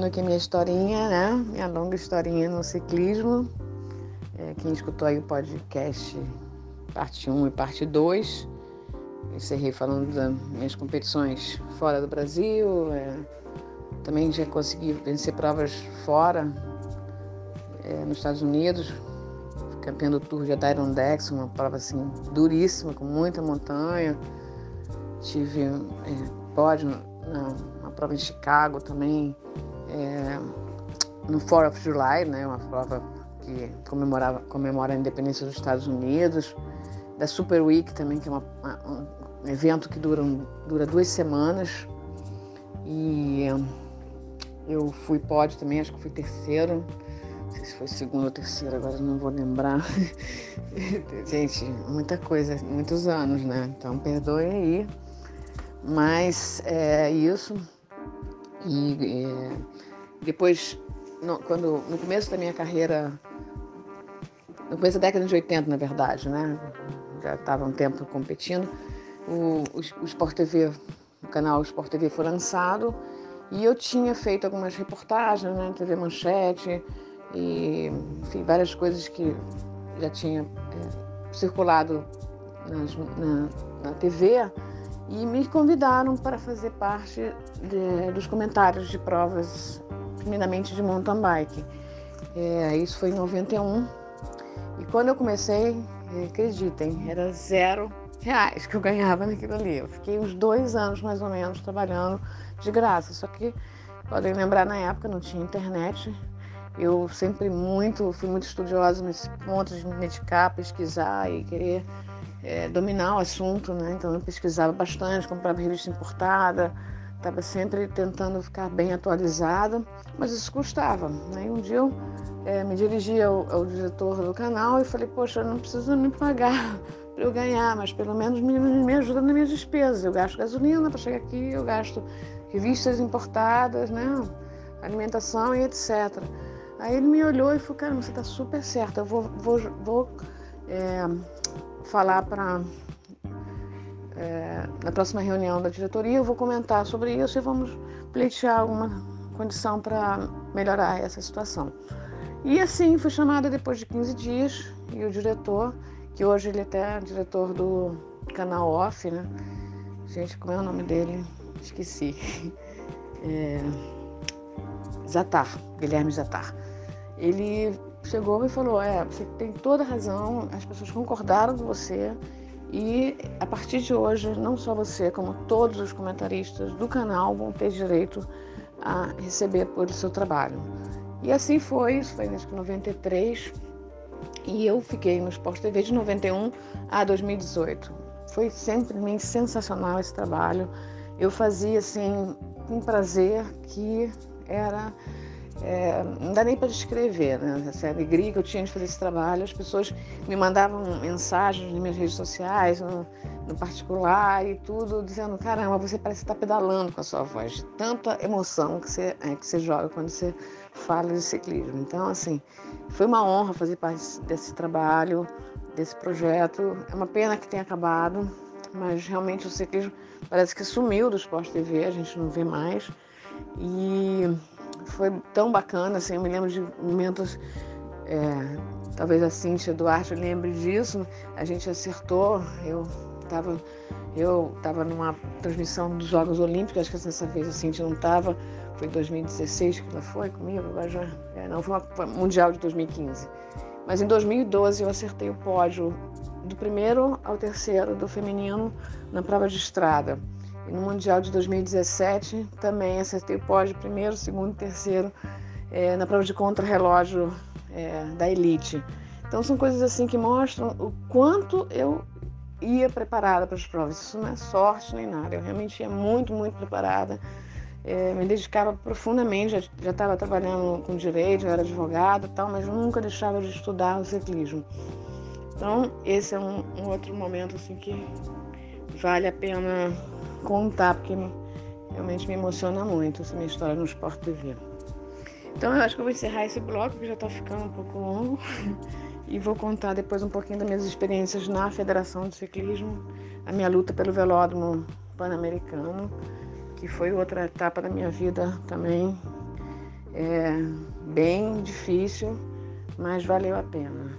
seguindo aqui minha historinha, né? Minha longa historinha no ciclismo. É, quem escutou aí o podcast parte 1 e parte 2, encerrei falando das minhas competições fora do Brasil. É, também já consegui vencer provas fora, é, nos Estados Unidos, campeão do Tour de Adirondack, uma prova assim duríssima, com muita montanha. Tive é, pódio na, na, prova em Chicago também, é, no 4 of July, né, uma prova que comemorava, comemora a independência dos Estados Unidos, da Super Week também, que é uma, uma, um evento que dura, dura duas semanas. E eu fui pódio também, acho que fui terceiro. Não sei se foi segundo ou terceiro, agora não vou lembrar. Gente, muita coisa, muitos anos, né? Então perdoe aí. Mas é isso. E é, depois, no, quando, no começo da minha carreira, no começo da década de 80, na verdade, né? Já estava um tempo competindo. O, o, o Sport TV, o canal Sport TV foi lançado e eu tinha feito algumas reportagens né, TV Manchete e enfim, várias coisas que já tinha é, circulado nas, na, na TV e me convidaram para fazer parte de, dos comentários de provas, primeiramente de mountain bike. É, isso foi em 91. E quando eu comecei, acreditem, era zero reais que eu ganhava naquilo ali. Eu fiquei uns dois anos mais ou menos trabalhando de graça. Só que podem lembrar na época não tinha internet. Eu sempre muito fui muito estudiosa nesse ponto de me dedicar, pesquisar e querer é, dominar o assunto, né? Então eu pesquisava bastante, comprava revista importada, estava sempre tentando ficar bem atualizada, mas isso custava. Né? E um dia eu é, me dirigi ao, ao, diretor do canal e falei, poxa, eu não preciso me pagar para eu ganhar, mas pelo menos me, me ajuda nas minhas despesas. Eu gasto gasolina para chegar aqui, eu gasto revistas importadas, né? alimentação e etc. Aí ele me olhou e falou, cara, você está super certa, eu vou, vou, vou é, falar para é, na próxima reunião da diretoria, eu vou comentar sobre isso e vamos pleitear alguma condição para melhorar essa situação. E assim fui chamada depois de 15 dias e o diretor, que hoje ele até é diretor do canal Off, né? Gente, como é o nome dele? Esqueci. É... Zatar, Guilherme Zatar. Ele chegou e falou: É, você tem toda razão, as pessoas concordaram com você e a partir de hoje, não só você, como todos os comentaristas do canal vão ter direito a receber por seu trabalho. E assim foi, isso foi em 93, e eu fiquei no Sport TV de 91 a 2018. Foi simplesmente sensacional esse trabalho. Eu fazia assim com prazer que era é, não dá nem para descrever né? essa alegria que eu tinha de fazer esse trabalho. As pessoas me mandavam mensagens nas minhas redes sociais, no, no particular e tudo, dizendo: caramba, você parece estar pedalando com a sua voz, de tanta emoção que você, é, que você joga quando você fala de ciclismo. Então, assim, foi uma honra fazer parte desse trabalho, desse projeto. É uma pena que tenha acabado, mas realmente o ciclismo parece que sumiu do Esporte TV, a gente não vê mais. E foi tão bacana, assim, eu me lembro de momentos, é, talvez a Cíntia Duarte lembre disso, a gente acertou, eu estava eu tava numa transmissão dos Jogos Olímpicos, acho que dessa vez a Cíntia não estava, foi em 2016 que ela foi comigo, agora já, é, não, foi uma Mundial de 2015. Mas em 2012 eu acertei o pódio do primeiro ao terceiro do feminino na prova de estrada. No Mundial de 2017 também acertei o pódio primeiro, segundo, terceiro é, na prova de contrarrelógio é, da elite. Então são coisas assim que mostram o quanto eu ia preparada para as provas. Isso não é sorte nem nada. Eu realmente ia muito, muito preparada. É, me dedicava profundamente. Já estava trabalhando com direito, era advogada, tal, mas nunca deixava de estudar o ciclismo. Então esse é um, um outro momento assim que vale a pena contar, porque realmente me emociona muito essa minha história no Sport TV. Então eu acho que eu vou encerrar esse bloco, que já está ficando um pouco longo, e vou contar depois um pouquinho das minhas experiências na Federação de Ciclismo, a minha luta pelo velódromo pan-americano, que foi outra etapa da minha vida também, É bem difícil, mas valeu a pena.